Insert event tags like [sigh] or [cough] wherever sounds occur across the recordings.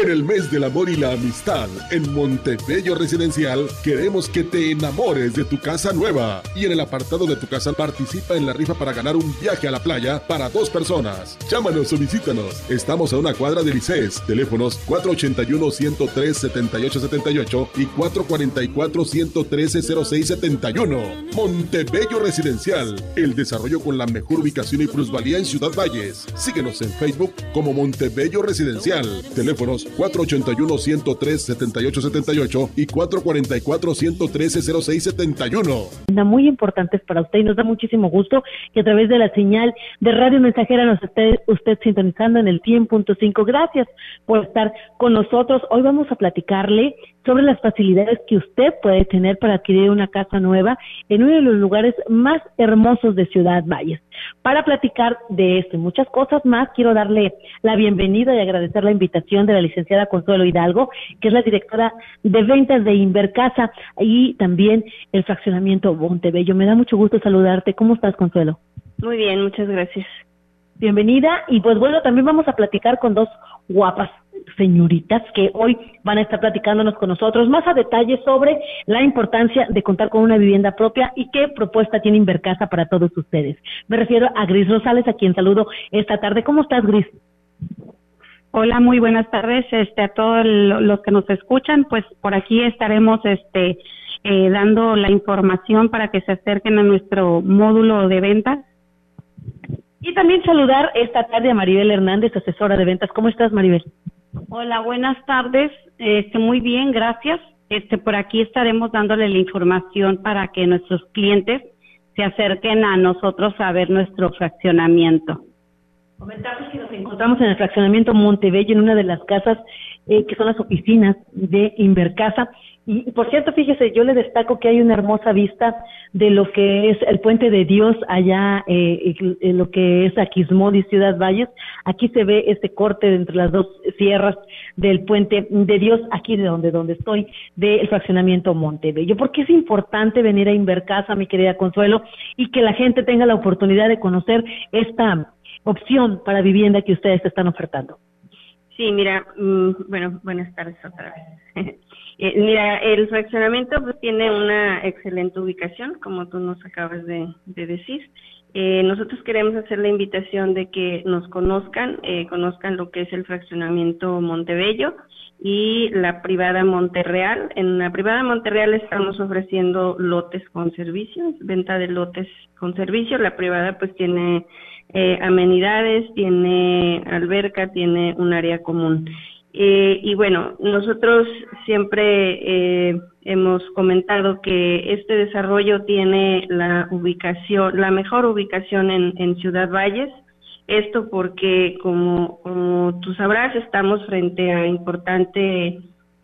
En el mes del amor y la amistad, en Montebello Residencial, queremos que te enamores de tu casa nueva. Y en el apartado de tu casa participa en la rifa para ganar un viaje a la playa para dos personas. Llámanos o visítanos. Estamos a una cuadra de Licés. Teléfonos 481-103-7878 y 444-113-0671. Montebello Residencial, el desarrollo con la mejor ubicación y plusvalía en Ciudad Valles. Síguenos en Facebook como Montebello Residencial. Teléfonos 481-103-7878 y 444-113-0671. Muy importantes para usted y nos da muchísimo gusto que a través de la señal de Radio Mensajera nos esté usted sintonizando en el 100.5. Gracias por estar con nosotros. Hoy vamos a platicarle sobre las facilidades que usted puede tener para adquirir una casa nueva en uno de los lugares más hermosos de Ciudad Valles. Para platicar de esto y muchas cosas más, quiero darle la bienvenida y agradecer la invitación de la licenciada Consuelo Hidalgo, que es la directora de ventas de Invercasa y también el fraccionamiento Montebello. Me da mucho gusto saludarte. ¿Cómo estás, Consuelo? Muy bien, muchas gracias. Bienvenida y pues bueno, también vamos a platicar con dos guapas señoritas que hoy van a estar platicándonos con nosotros más a detalle sobre la importancia de contar con una vivienda propia y qué propuesta tiene Invercasa para todos ustedes. Me refiero a Gris Rosales, a quien saludo esta tarde. ¿Cómo estás, Gris? Hola, muy buenas tardes este, a todos los que nos escuchan. Pues por aquí estaremos este, eh, dando la información para que se acerquen a nuestro módulo de ventas. Y también saludar esta tarde a Maribel Hernández, asesora de ventas. ¿Cómo estás, Maribel? Hola, buenas tardes. Este, muy bien, gracias. Este, por aquí estaremos dándole la información para que nuestros clientes se acerquen a nosotros a ver nuestro fraccionamiento. Comentamos que nos encontramos en el fraccionamiento Montebello, en una de las casas eh, que son las oficinas de Invercasa. Y, por cierto, fíjese, yo le destaco que hay una hermosa vista de lo que es el Puente de Dios allá, eh, lo que es Aquismón y Ciudad Valles. Aquí se ve este corte entre las dos sierras del Puente de Dios, aquí de donde, donde estoy, del fraccionamiento Montebello. Porque es importante venir a Invercasa, mi querida Consuelo, y que la gente tenga la oportunidad de conocer esta opción para vivienda que ustedes están ofertando. Sí, mira, mm, bueno, buenas tardes otra vez. [laughs] Eh, mira, el fraccionamiento pues, tiene una excelente ubicación, como tú nos acabas de, decir. Eh, nosotros queremos hacer la invitación de que nos conozcan, eh, conozcan lo que es el fraccionamiento Montebello y la privada Monterreal. En la privada Monterreal estamos ofreciendo lotes con servicios, venta de lotes con servicio. La privada pues tiene eh, amenidades, tiene alberca, tiene un área común. Eh, y bueno, nosotros siempre eh, hemos comentado que este desarrollo tiene la ubicación, la mejor ubicación en, Ciudad Valles. Esto porque, como, como tú sabrás, estamos frente a importante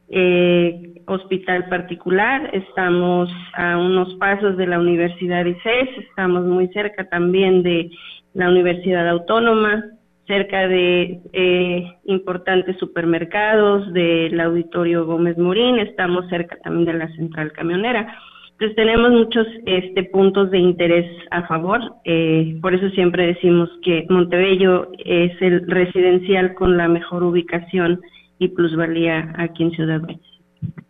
eh, hospital particular, estamos a unos pasos de la Universidad ICES, estamos muy cerca también de la Universidad Autónoma, cerca de eh, importantes supermercados, del Auditorio Gómez Morín, estamos cerca también de la Central Camionera. Entonces tenemos muchos este, puntos de interés a favor, eh, por eso siempre decimos que Montebello es el residencial con la mejor ubicación y plusvalía aquí en Ciudad Valles.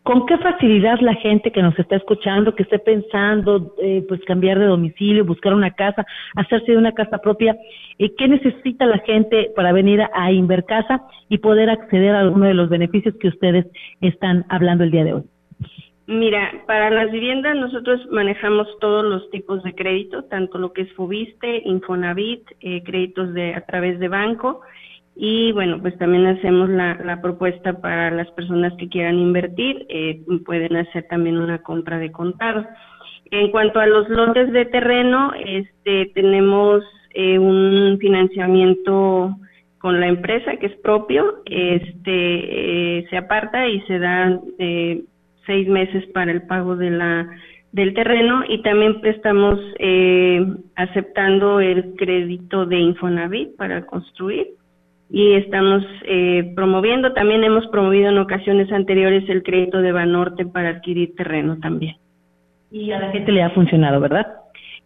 ¿Con qué facilidad la gente que nos está escuchando, que esté pensando, eh, pues cambiar de domicilio, buscar una casa, hacerse de una casa propia, eh, qué necesita la gente para venir a, Invercasa y poder acceder a alguno de los beneficios que ustedes están hablando el día de hoy? Mira, para las viviendas nosotros manejamos todos los tipos de crédito, tanto lo que es Fubiste, Infonavit, eh, créditos de a través de banco y bueno, pues también hacemos la, la propuesta para las personas que quieran invertir, eh, pueden hacer también una compra de contado. En cuanto a los lotes de terreno, este, tenemos eh, un financiamiento con la empresa que es propio, este, eh, se aparta y se dan eh, seis meses para el pago de la del terreno y también estamos eh, aceptando el crédito de Infonavit para construir y estamos eh, promoviendo, también hemos promovido en ocasiones anteriores el crédito de Banorte para adquirir terreno también. Y a la gente le ha funcionado, ¿verdad?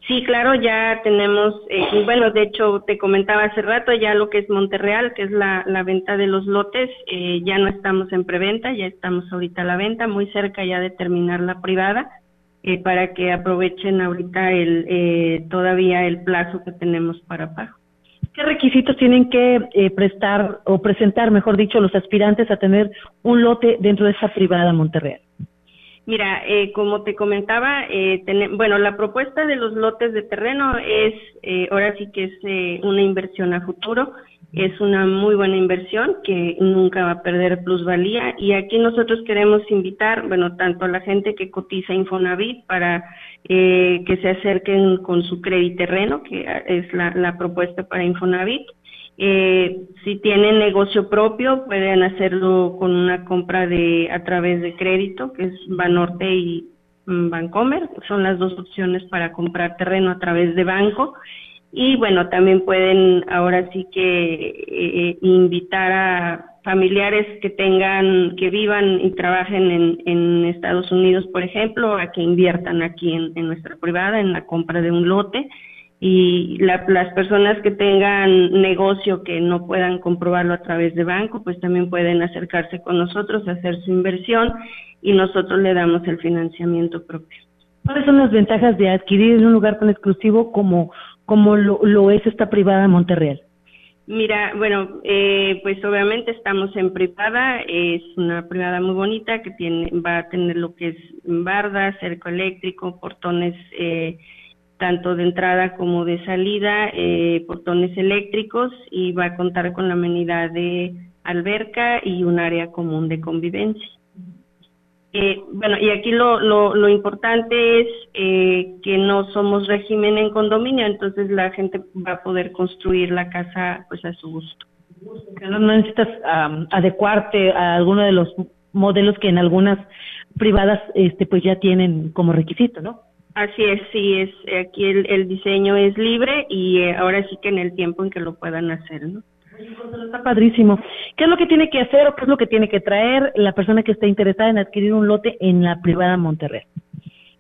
Sí, claro, ya tenemos, eh, bueno, de hecho te comentaba hace rato ya lo que es Monterreal, que es la, la venta de los lotes, eh, ya no estamos en preventa, ya estamos ahorita a la venta, muy cerca ya de terminar la privada, eh, para que aprovechen ahorita el eh, todavía el plazo que tenemos para pago. ¿Qué requisitos tienen que eh, prestar o presentar, mejor dicho, los aspirantes a tener un lote dentro de esa privada Monterreal? Mira, eh, como te comentaba, eh, bueno, la propuesta de los lotes de terreno es, eh, ahora sí que es eh, una inversión a futuro, es una muy buena inversión que nunca va a perder plusvalía y aquí nosotros queremos invitar, bueno, tanto a la gente que cotiza Infonavit para eh, que se acerquen con su crédito terreno, que es la, la propuesta para Infonavit, eh, si tienen negocio propio, pueden hacerlo con una compra de a través de crédito, que es Banorte y mm, Bancomer. Son las dos opciones para comprar terreno a través de banco. Y bueno, también pueden ahora sí que eh, invitar a familiares que tengan, que vivan y trabajen en, en Estados Unidos, por ejemplo, a que inviertan aquí en, nuestra privada en la compra de un lote y la, las personas que tengan negocio que no puedan comprobarlo a través de banco, pues también pueden acercarse con nosotros, hacer su inversión y nosotros le damos el financiamiento propio. ¿Cuáles son las ventajas de adquirir un lugar tan exclusivo como, como lo, lo es esta privada Monterreal? Mira, bueno, eh, pues obviamente estamos en privada, es una privada muy bonita que tiene, va a tener lo que es barda, cerco eléctrico, portones eh, tanto de entrada como de salida, eh, portones eléctricos y va a contar con la amenidad de alberca y un área común de convivencia. Eh, bueno, y aquí lo, lo, lo importante es eh, que no somos régimen en condominio, entonces la gente va a poder construir la casa pues a su gusto. No necesitas um, adecuarte a alguno de los modelos que en algunas privadas este pues ya tienen como requisito, ¿no? Así es, sí, es aquí el, el diseño es libre y eh, ahora sí que en el tiempo en que lo puedan hacer, ¿no? Está padrísimo. ¿Qué es lo que tiene que hacer o qué es lo que tiene que traer la persona que esté interesada en adquirir un lote en la privada Monterrey?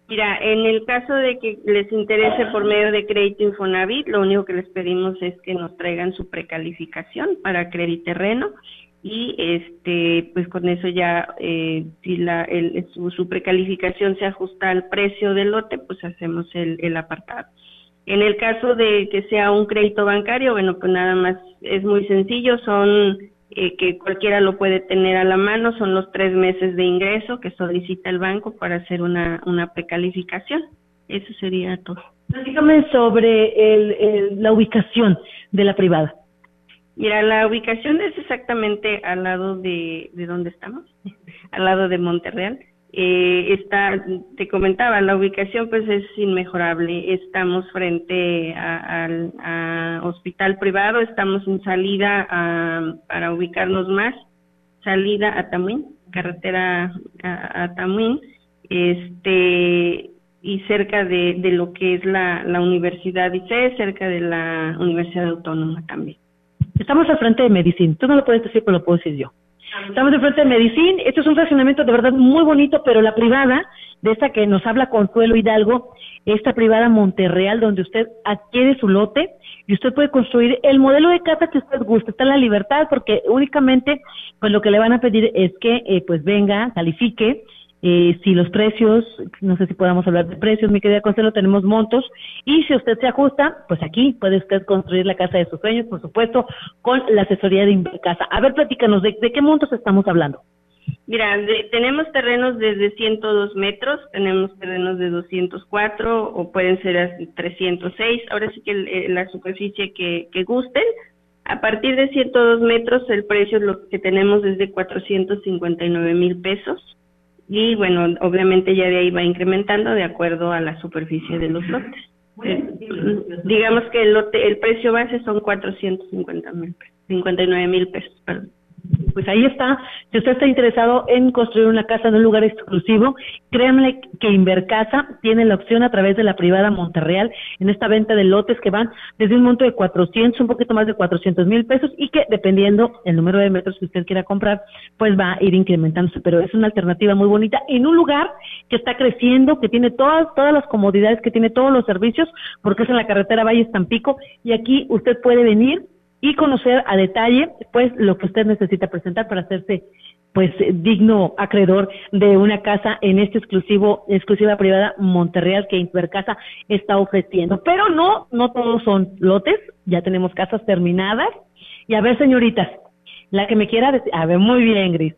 Mira, en el caso de que les interese por medio de crédito Infonavit, lo único que les pedimos es que nos traigan su precalificación para crédito terreno y este pues con eso ya eh, si la el, su, su, precalificación se ajusta al precio del lote pues hacemos el, el apartado en el caso de que sea un crédito bancario bueno pues nada más es muy sencillo son eh, que cualquiera lo puede tener a la mano son los tres meses de ingreso que solicita el banco para hacer una una precalificación. Eso sería todo. Dígame sobre el, el, la ubicación de la privada. Mira, la ubicación es exactamente al lado de, de donde estamos, [laughs] al lado de Monterreal. Eh, está, te comentaba, la ubicación pues es inmejorable. Estamos frente al hospital privado, estamos en salida a, para ubicarnos más, salida a Tamuín, carretera a, a Tamuín, este y cerca de, lo que es la, la Universidad ICE, cerca de la Universidad Autónoma también. Estamos al frente de Medicine. Tú no lo puedes decir, pero lo puedo decir yo. Estamos al frente de Medicine. Esto es un fraccionamiento de verdad muy bonito, pero la privada, de esta que nos habla Consuelo Hidalgo, esta privada Monterreal, donde usted adquiere su lote y usted puede construir el modelo de casa que usted guste. Está en la libertad porque únicamente pues lo que le van a pedir es que eh, pues venga, califique, eh, si los precios, no sé si podamos hablar de precios, mi querida Consuelo, tenemos montos, y si usted se ajusta, pues aquí puede usted construir la casa de sus sueños, por supuesto, con la asesoría de Invercasa. A ver, platícanos, ¿de, de qué montos estamos hablando? Mira, de, tenemos terrenos desde 102 metros, tenemos terrenos de 204 o pueden ser 306, ahora sí que el, la superficie que, que gusten. A partir de 102 metros el precio lo que tenemos es de 459 mil pesos y bueno, obviamente ya de ahí va incrementando de acuerdo a la superficie de los lotes. Digamos que el lote, el precio base son 450 mil pesos, 59 mil pesos, perdón. Pues ahí está. Si usted está interesado en construir una casa en un lugar exclusivo, créanme que Invercasa tiene la opción a través de la privada Monterreal en esta venta de lotes que van desde un monto de 400, un poquito más de 400 mil pesos y que dependiendo el número de metros que usted quiera comprar, pues va a ir incrementándose. Pero es una alternativa muy bonita en un lugar que está creciendo, que tiene todas, todas las comodidades, que tiene todos los servicios, porque es en la carretera Valle Tampico y aquí usted puede venir y conocer a detalle pues lo que usted necesita presentar para hacerse pues digno acreedor de una casa en este exclusivo exclusiva privada Monterreal que Intercasa está ofreciendo. Pero no no todos son lotes, ya tenemos casas terminadas. Y a ver, señoritas, la que me quiera decir, a ver, muy bien, Gris.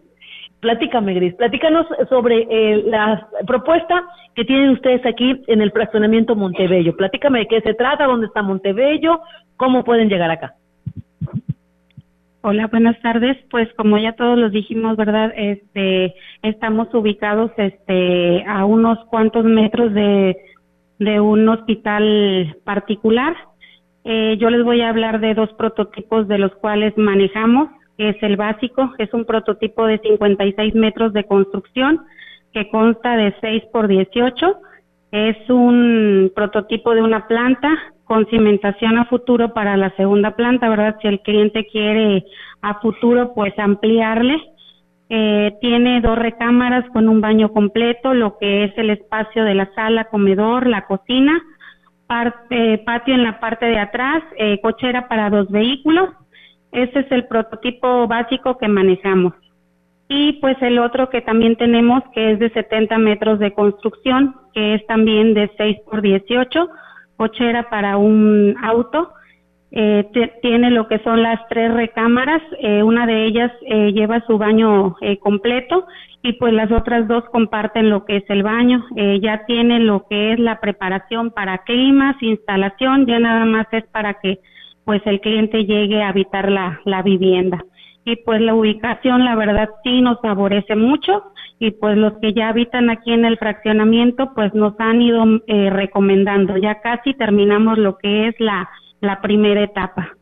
Platícame, Gris, platícanos sobre eh, la propuesta que tienen ustedes aquí en el fraccionamiento Montebello. Platícame de qué se trata, dónde está Montebello, cómo pueden llegar acá. Hola, buenas tardes. Pues como ya todos los dijimos, ¿verdad? Este, estamos ubicados este a unos cuantos metros de, un hospital particular. Eh, yo les voy a hablar de dos prototipos de los cuales manejamos, que es el básico, que es un prototipo de 56 metros de construcción que consta de 6 por 18. Es un prototipo de una planta con cimentación a futuro para la segunda planta, ¿verdad? Si el cliente quiere a futuro, pues ampliarle. Eh, tiene dos recámaras con un baño completo, lo que es el espacio de la sala, comedor, la cocina, parte, patio en la parte de atrás, eh, cochera para dos vehículos. Ese es el prototipo básico que manejamos. Y pues el otro que también tenemos, que es de 70 metros de construcción, que es también de 6 por 18 cochera para un auto. Eh, tiene lo que son las tres recámaras, eh, una de ellas eh, lleva su baño eh, completo y pues las otras dos comparten lo que es el baño. Eh, ya tiene lo que es la preparación para climas, instalación, ya nada más es para que pues el cliente llegue a habitar la, la vivienda. Y pues la ubicación, la verdad, sí nos favorece mucho y pues los que ya habitan aquí en el fraccionamiento pues nos han ido eh, recomendando. Ya casi terminamos lo que es la, la primera etapa.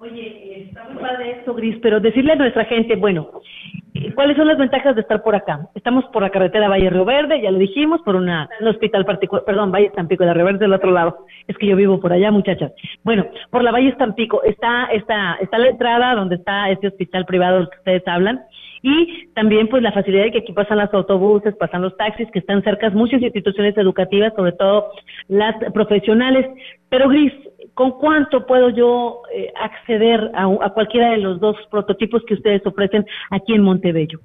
Oye, está muy padre esto, Gris, pero decirle a nuestra gente, bueno, ¿cuáles son las ventajas de estar por acá? Estamos por la carretera Valle Río Verde, ya lo dijimos, por una, un hospital particular, perdón, Valle Estampico de Río Verde del otro lado. Es que yo vivo por allá, muchachas. Bueno, por la Valle Estampico está, está, está la entrada donde está este hospital privado del que ustedes hablan y también pues la facilidad de que aquí pasan los autobuses, pasan los taxis, que están cerca muchas instituciones educativas, sobre todo las profesionales. Pero Gris, ¿con cuánto puedo yo eh, acceder a, a, cualquiera de los dos prototipos que ustedes ofrecen aquí en Montebello?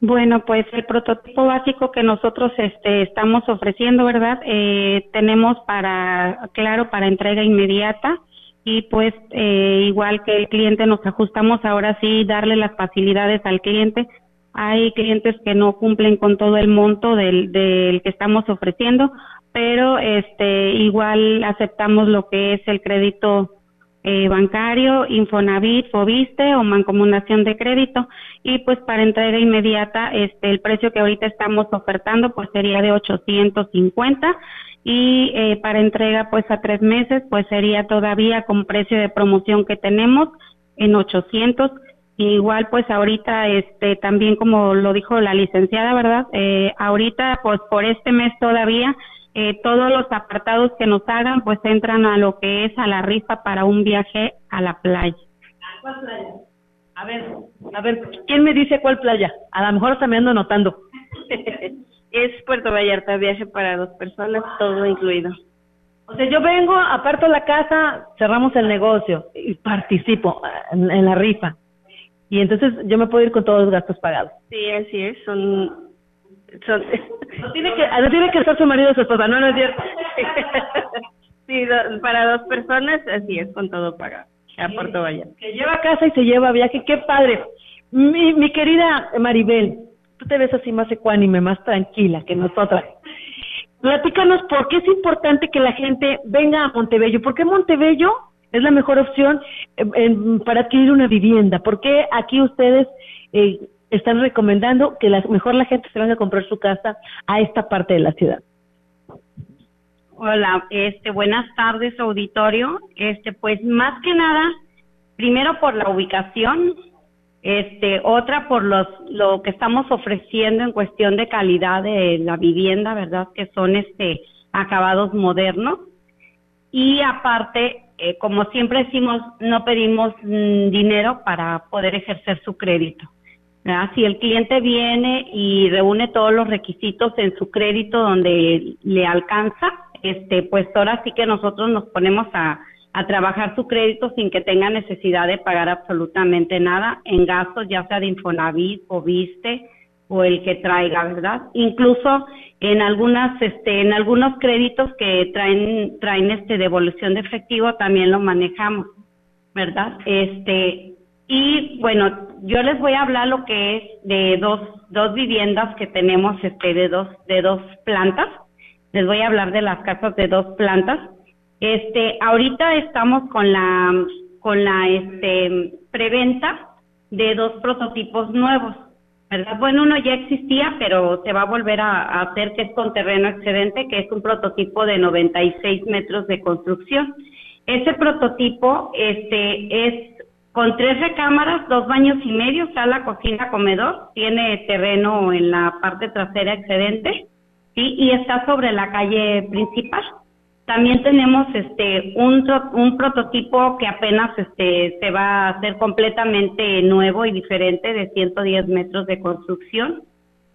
Bueno, pues el prototipo básico que nosotros este, estamos ofreciendo, ¿verdad? Eh, tenemos para, claro, para entrega inmediata y pues eh, igual que el cliente nos ajustamos ahora sí darle las facilidades al cliente. Hay clientes que no cumplen con todo el monto del, del que estamos ofreciendo, pero este igual aceptamos lo que es el crédito eh, bancario, Infonavit, Fobiste o mancomunación de crédito. Y pues para entrega inmediata este el precio que ahorita estamos ofertando pues sería de 850 y eh, para entrega pues a tres meses pues sería todavía con precio de promoción que tenemos en 800 y igual pues ahorita este también como lo dijo la licenciada verdad eh, ahorita pues por este mes todavía eh, todos los apartados que nos hagan pues entran a lo que es a la rifa para un viaje a la playa. ¿Cuál playa? A ver, a ver, ¿quién me dice cuál playa? A lo mejor me ando anotando. [laughs] es Puerto Vallarta, viaje para dos personas, todo incluido. O sea, yo vengo, aparto la casa, cerramos el negocio y participo en, en la rifa. Y entonces yo me puedo ir con todos los gastos pagados. Sí, así es, son son, [laughs] no tiene que, no tiene que ser su marido o su esposa, no, no es cierto. [laughs] sí, do, para dos personas, así es, con todo pagado, a Puerto Vallarta. Que lleva casa y se lleva viaje, qué padre. Mi, mi querida Maribel, tú te ves así más ecuánime, más tranquila que nosotras. Platícanos por qué es importante que la gente venga a Montebello. ¿Por qué Montebello es la mejor opción eh, para adquirir una vivienda? ¿Por qué aquí ustedes eh, están recomendando que la, mejor la gente se venga a comprar su casa a esta parte de la ciudad. Hola, este, buenas tardes, auditorio. Este, pues más que nada, primero por la ubicación, este, otra por los, lo que estamos ofreciendo en cuestión de calidad de la vivienda, ¿verdad? Que son este, acabados modernos. Y aparte, eh, como siempre decimos, no pedimos mm, dinero para poder ejercer su crédito. Si el cliente viene y reúne todos los requisitos en su crédito donde le alcanza, este, pues ahora sí que nosotros nos ponemos a, a trabajar su crédito sin que tenga necesidad de pagar absolutamente nada en gastos, ya sea de Infonavit o Viste o el que traiga, ¿verdad? Incluso en algunas, este, en algunos créditos que traen, traen este devolución de efectivo también lo manejamos, ¿verdad? Este, y bueno, yo les voy a hablar lo que es de dos, dos viviendas que tenemos, este, de dos, de dos plantas. Les voy a hablar de las casas de dos plantas. Este, ahorita estamos con la con la este preventa de dos prototipos nuevos, ¿verdad? Bueno, uno ya existía, pero se va a volver a, hacer que es con terreno excedente, que es un prototipo de 96 metros de construcción. Ese prototipo este es con tres recámaras, dos baños y medio, sala, cocina, comedor, tiene terreno en la parte trasera excedente, ¿sí? y está sobre la calle principal. También tenemos este un, un prototipo que apenas este se va a hacer completamente nuevo y diferente de 110 metros de construcción.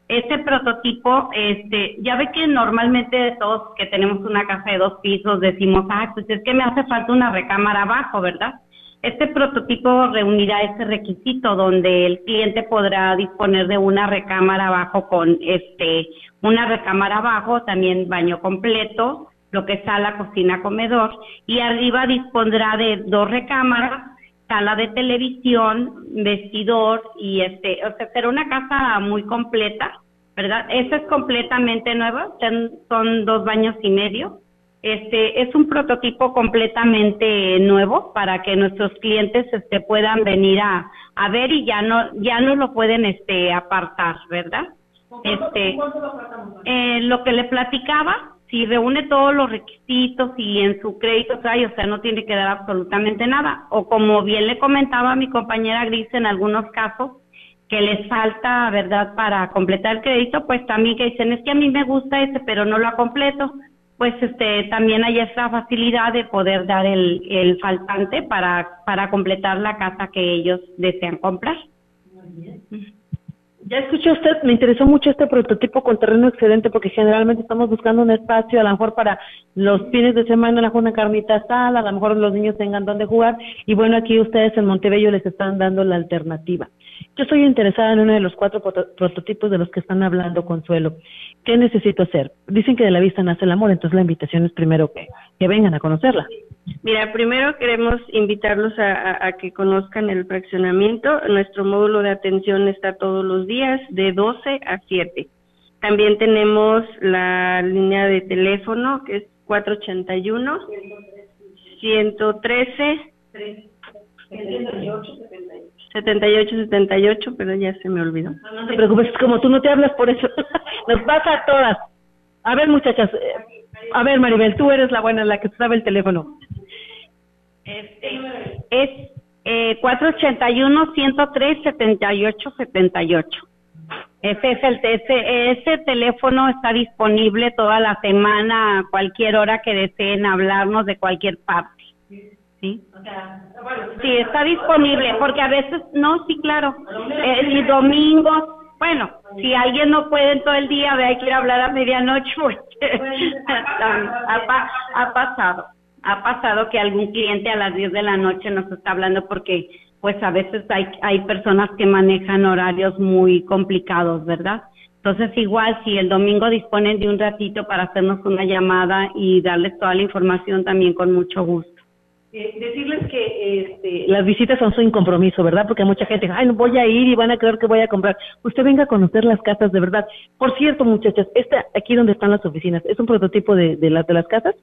Este prototipo, este, ya ve que normalmente todos que tenemos una casa de dos pisos decimos, ah, pues es que me hace falta una recámara abajo, ¿verdad? Este prototipo reunirá ese requisito donde el cliente podrá disponer de una recámara abajo con este una recámara abajo, también baño completo, lo que es sala, cocina, comedor, y arriba dispondrá de dos recámaras, sala de televisión, vestidor y este, o sea, será una casa muy completa, ¿verdad? Esa es completamente nueva, son dos baños y medio. Este es un prototipo completamente nuevo para que nuestros clientes este puedan venir a, a ver y ya no ya no lo pueden este apartar, ¿verdad? Este eh, lo que le platicaba si reúne todos los requisitos y en su crédito trae, o sea, no tiene que dar absolutamente nada. O como bien le comentaba mi compañera Gris en algunos casos, que les falta, ¿verdad?, para completar el crédito, pues también que dicen, es que a mí me gusta ese, pero no lo completo, pues este también hay esa facilidad de poder dar el, el faltante para, para completar la casa que ellos desean comprar. Ya escuchó usted, me interesó mucho este prototipo con terreno excedente porque generalmente estamos buscando un espacio a lo mejor para los fines de semana, a lo mejor una carnita asada, a lo mejor los niños tengan donde jugar y bueno, aquí ustedes en Montebello les están dando la alternativa. Yo estoy interesada en uno de los cuatro prototipos de los que están hablando, Consuelo. ¿Qué necesito hacer? Dicen que de la vista nace el amor, entonces la invitación es primero que, vengan a conocerla. Mira, primero queremos invitarlos a, que conozcan el fraccionamiento. Nuestro módulo de atención está todos los días de 12 a 7. También tenemos la línea de teléfono que es 481 113 78 78, pero ya se me olvidó. No, te preocupes, como tú no te hablas por eso, [laughs] nos pasa a todas. A ver, muchachas, eh, a ver, Maribel, tú eres la buena, la que sabe el teléfono. Este, es eh, 481-103-7878. Ese es el ese, ese teléfono está disponible toda la semana, a cualquier hora que deseen hablarnos de cualquier parte. ¿Sí? sí, está disponible, porque a veces, no, sí, claro, el domingo, bueno, si alguien no puede todo el día, hay que ir a hablar a medianoche, [laughs] ha pasado ha pasado que algún cliente a las 10 de la noche nos está hablando porque pues a veces hay, hay personas que manejan horarios muy complicados, ¿verdad? Entonces igual si el domingo disponen de un ratito para hacernos una llamada y darles toda la información también con mucho gusto. Eh, decirles que este, las visitas son sin compromiso, ¿verdad? Porque mucha gente, ay, no voy a ir y van a creer que voy a comprar. Usted venga a conocer las casas de verdad. Por cierto, muchachas, esta aquí donde están las oficinas, ¿es un prototipo de, de, las de las casas?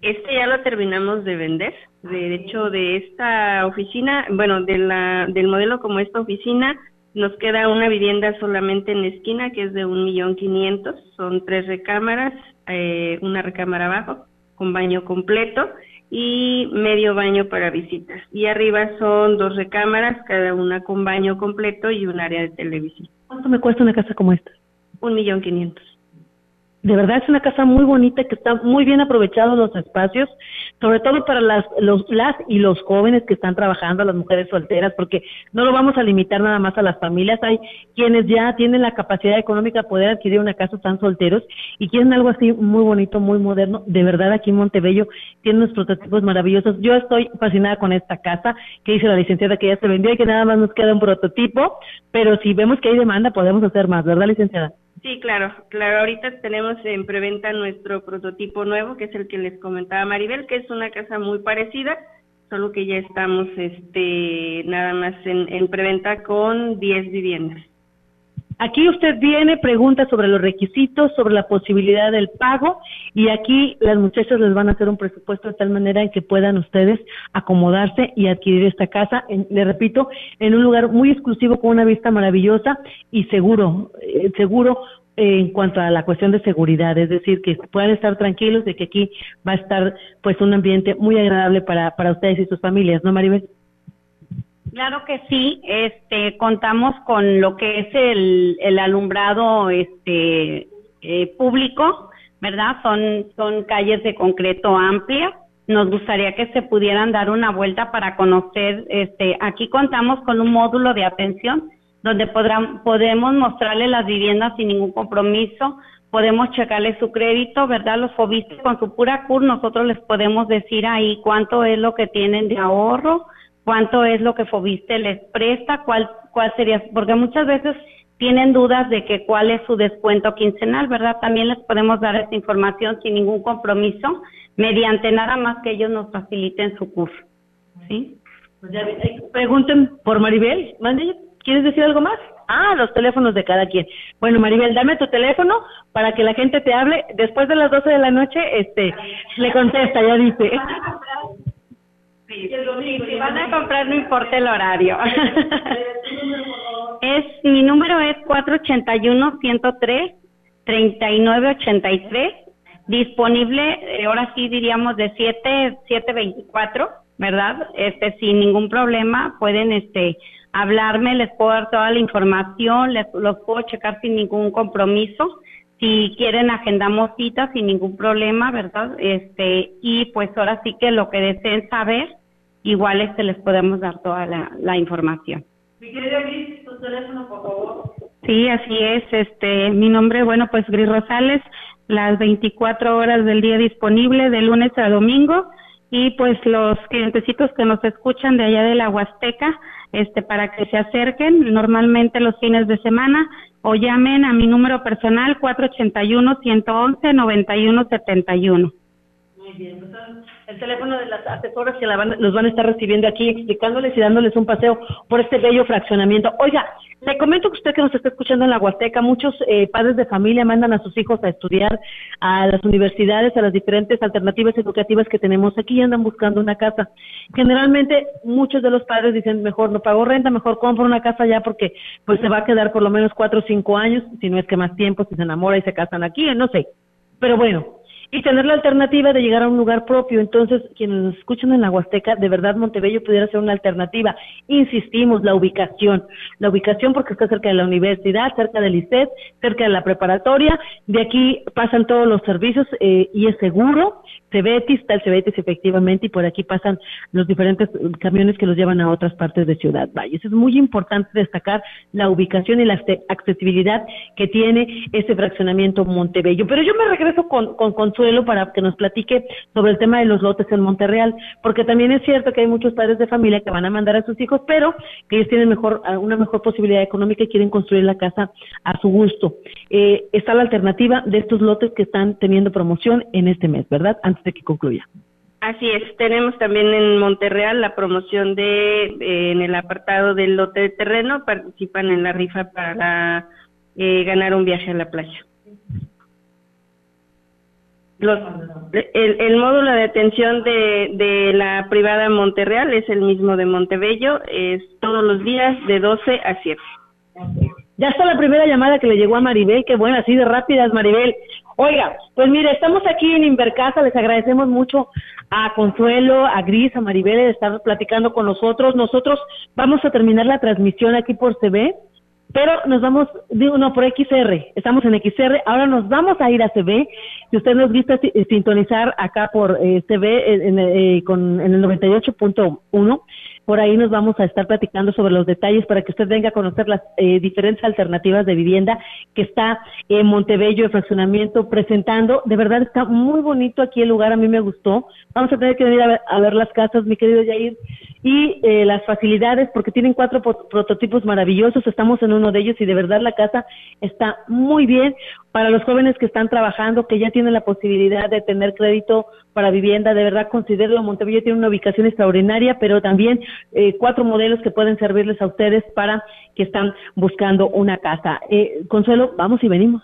Este ya lo terminamos de vender. De hecho, de esta oficina, bueno, de la, del modelo como esta oficina, nos queda una vivienda solamente en esquina que es de un millón quinientos. Son tres recámaras, eh, una recámara abajo con baño completo y medio baño para visitas. Y arriba son dos recámaras, cada una con baño completo y un área de televisión. ¿Cuánto me cuesta una casa como esta? Un millón quinientos de verdad es una casa muy bonita que está muy bien aprovechados los espacios, sobre todo para las, los, las y los jóvenes que están trabajando, las mujeres solteras, porque no lo vamos a limitar nada más a las familias. Hay quienes ya tienen la capacidad económica de poder adquirir una casa, están solteros y quieren algo así muy bonito, muy moderno. De verdad aquí en Montebello tienen unos prototipos maravillosos. Yo estoy fascinada con esta casa que dice la licenciada que ya se vendió y que nada más nos queda un prototipo, pero si vemos que hay demanda podemos hacer más, ¿verdad, licenciada? Sí, claro, claro. Ahorita tenemos en preventa nuestro prototipo nuevo, que es el que les comentaba Maribel, que es una casa muy parecida, solo que ya estamos, este, nada más en, en preventa con 10 viviendas. Aquí usted viene, pregunta sobre los requisitos, sobre la posibilidad del pago y aquí las muchachas les van a hacer un presupuesto de tal manera en que puedan ustedes acomodarse y adquirir esta casa, le repito, en un lugar muy exclusivo con una vista maravillosa y seguro, eh, seguro en cuanto a la cuestión de seguridad, es decir, que puedan estar tranquilos de que aquí va a estar pues un ambiente muy agradable para, para ustedes y sus familias, ¿no, Maribel? Claro que sí, este, contamos con lo que es el, el alumbrado este, eh, público, ¿verdad? Son, son calles de concreto amplias. Nos gustaría que se pudieran dar una vuelta para conocer, este, aquí contamos con un módulo de atención donde podrán, podemos mostrarle las viviendas sin ningún compromiso, podemos checarle su crédito, ¿verdad? Los fobistas con su pura CUR, nosotros les podemos decir ahí cuánto es lo que tienen de ahorro, cuánto es lo que Fobiste les presta, cuál, cuál sería, porque muchas veces tienen dudas de que cuál es su descuento quincenal, ¿verdad? También les podemos dar esta información sin ningún compromiso, mediante nada más que ellos nos faciliten su curso. ¿Sí? Pues ya, eh, pregunten por Maribel, ¿quieres decir algo más? Ah, los teléfonos de cada quien. Bueno, Maribel, dame tu teléfono para que la gente te hable. Después de las 12 de la noche, este, le contesta, ya dice. Sí, si van a comprar no importa el horario. es mi número es 481 103 3983 disponible eh, ahora sí diríamos de 7 724, ¿verdad? Este sin ningún problema pueden este hablarme, les puedo dar toda la información, les los puedo checar sin ningún compromiso. Si quieren agendamos citas sin ningún problema, ¿verdad? Este, y pues ahora sí que lo que deseen saber, igual este les podemos dar toda la, la información. Mi querida Gris, tu teléfono, por favor. Sí, así es. Este, mi nombre, bueno, pues Gris Rosales, las 24 horas del día disponible, de lunes a domingo, y pues los clientecitos que nos escuchan de allá de la Huasteca, este, para que se acerquen normalmente los fines de semana o llamen a mi número personal 481-111-9171. Muy bien, pues, el teléfono de las asesoras que la van, los van a estar recibiendo aquí, explicándoles y dándoles un paseo por este bello fraccionamiento. Oiga, le comento que usted que nos está escuchando en la Huasteca, muchos eh, padres de familia mandan a sus hijos a estudiar a las universidades, a las diferentes alternativas educativas que tenemos aquí y andan buscando una casa. Generalmente muchos de los padres dicen, mejor no pago renta, mejor compro una casa ya porque pues se va a quedar por lo menos cuatro o cinco años, si no es que más tiempo, si se enamora y se casan aquí, no sé. Pero bueno, y tener la alternativa de llegar a un lugar propio. Entonces, quienes nos escuchan en la Huasteca, de verdad Montebello pudiera ser una alternativa. Insistimos, la ubicación. La ubicación porque está cerca de la universidad, cerca del ICET, cerca de la preparatoria. De aquí pasan todos los servicios eh, y es seguro. Cebetis, el Cebetis efectivamente, y por aquí pasan los diferentes camiones que los llevan a otras partes de Ciudad Valles. Es muy importante destacar la ubicación y la accesibilidad que tiene ese fraccionamiento Montebello. Pero yo me regreso con, con Para que nos platique sobre el tema de los lotes en Monterreal, porque también es cierto que hay muchos padres de familia que van a mandar a sus hijos, pero que ellos tienen mejor una mejor posibilidad económica y quieren construir la casa a su gusto. Eh, está la alternativa de estos lotes que están teniendo promoción en este mes, ¿verdad? Antes de que concluya. Así es, tenemos también en Monterreal la promoción de, en el apartado del lote de terreno, participan en la rifa para eh, ganar un viaje a la playa. Los, el, el, módulo de atención de, de la privada Monterreal es el mismo de Montebello, es todos los días de 12 a 7. Ya está la primera llamada que le llegó a Maribel, qué buena, así de rápidas, Maribel. Oiga, pues mire, estamos aquí en Invercasa, les agradecemos mucho a Consuelo, a Gris, a Maribel de estar platicando con nosotros. Nosotros vamos a terminar la transmisión aquí por CB, pero nos vamos, digo, no, por XR, estamos en XR, ahora nos vamos a ir a CB. Si usted nos gusta sintonizar acá por eh, CB en, eh, con, en el 98.1, por ahí nos vamos a estar platicando sobre los detalles para que usted venga a conocer las eh, diferentes alternativas de vivienda que está en Montebello, de fraccionamiento, presentando. De verdad está muy bonito aquí el lugar, a mí me gustó. Vamos a tener que venir a ver, las casas, mi querido Jair, y eh, las facilidades, porque tienen cuatro prototipos maravillosos. Estamos en uno de ellos y de verdad la casa está muy bien para los jóvenes que están trabajando, que ya tienen la posibilidad de tener crédito para vivienda, de verdad considero Montebello tiene una ubicación extraordinaria, pero también eh, cuatro modelos que pueden servirles a ustedes para que están buscando una casa. Eh, Consuelo, vamos y venimos.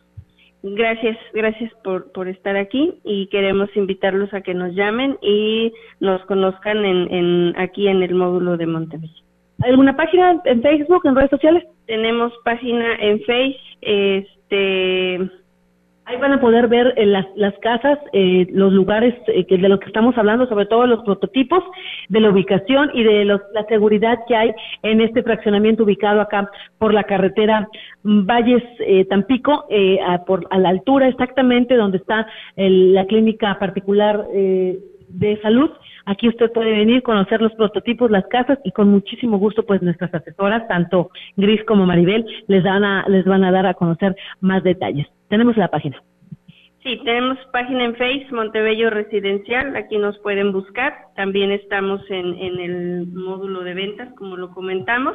Gracias, gracias por, por estar aquí y queremos invitarlos a que nos llamen y nos conozcan en, en aquí en el módulo de Montebello. ¿Alguna página en Facebook, en redes sociales? Tenemos página en Facebook, este Ahí van a poder ver eh, las, las casas, eh, los lugares eh, que de los que estamos hablando, sobre todo los prototipos, de la ubicación y de los, la seguridad que hay en este fraccionamiento ubicado acá por la carretera Valles Tampico, a, por, a la altura exactamente donde está la clínica particular de salud. Aquí usted puede venir, conocer los prototipos, las casas y con muchísimo gusto, pues nuestras asesoras, tanto Gris como Maribel, les, a, les van a dar a conocer más detalles. Tenemos la página. Sí, tenemos página en Face, Montebello Residencial, aquí nos pueden buscar. También estamos en, el módulo de ventas, como lo comentamos.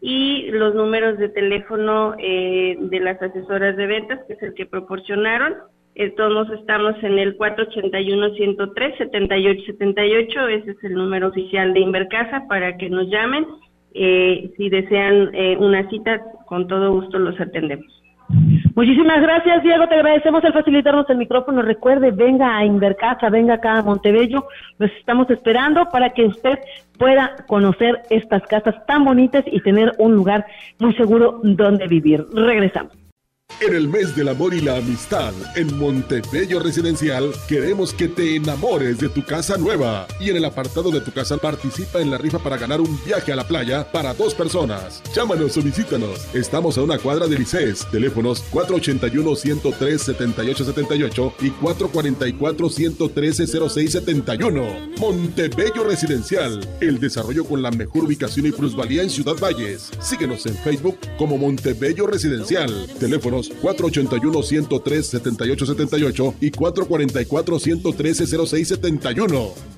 Y los números de teléfono eh, de las asesoras de ventas, que es el que proporcionaron. Eh, todos estamos en el 481-103-7878, ese es el número oficial de Invercasa para que nos llamen. Eh, si desean eh, una cita, con todo gusto los atendemos. Muchísimas gracias, Diego. Te agradecemos el facilitarnos el micrófono. Recuerde, venga a Invercasa, venga acá a Montebello. Los estamos esperando para que usted pueda conocer estas casas tan bonitas y tener un lugar muy seguro donde vivir. Regresamos. En el mes del amor y la amistad, en Montebello Residencial, queremos que te enamores de tu casa nueva. Y en el apartado de tu casa participa en la rifa para ganar un viaje a la playa para dos personas. Llámanos o visítanos. Estamos a una cuadra de Licés. Teléfonos 481-103-7878 y 444-113-0671. Montebello Residencial, el desarrollo con la mejor ubicación y plusvalía en Ciudad Valles. Síguenos en Facebook como Montebello Residencial. Teléfonos 481-103-7878 y 444-113-0671.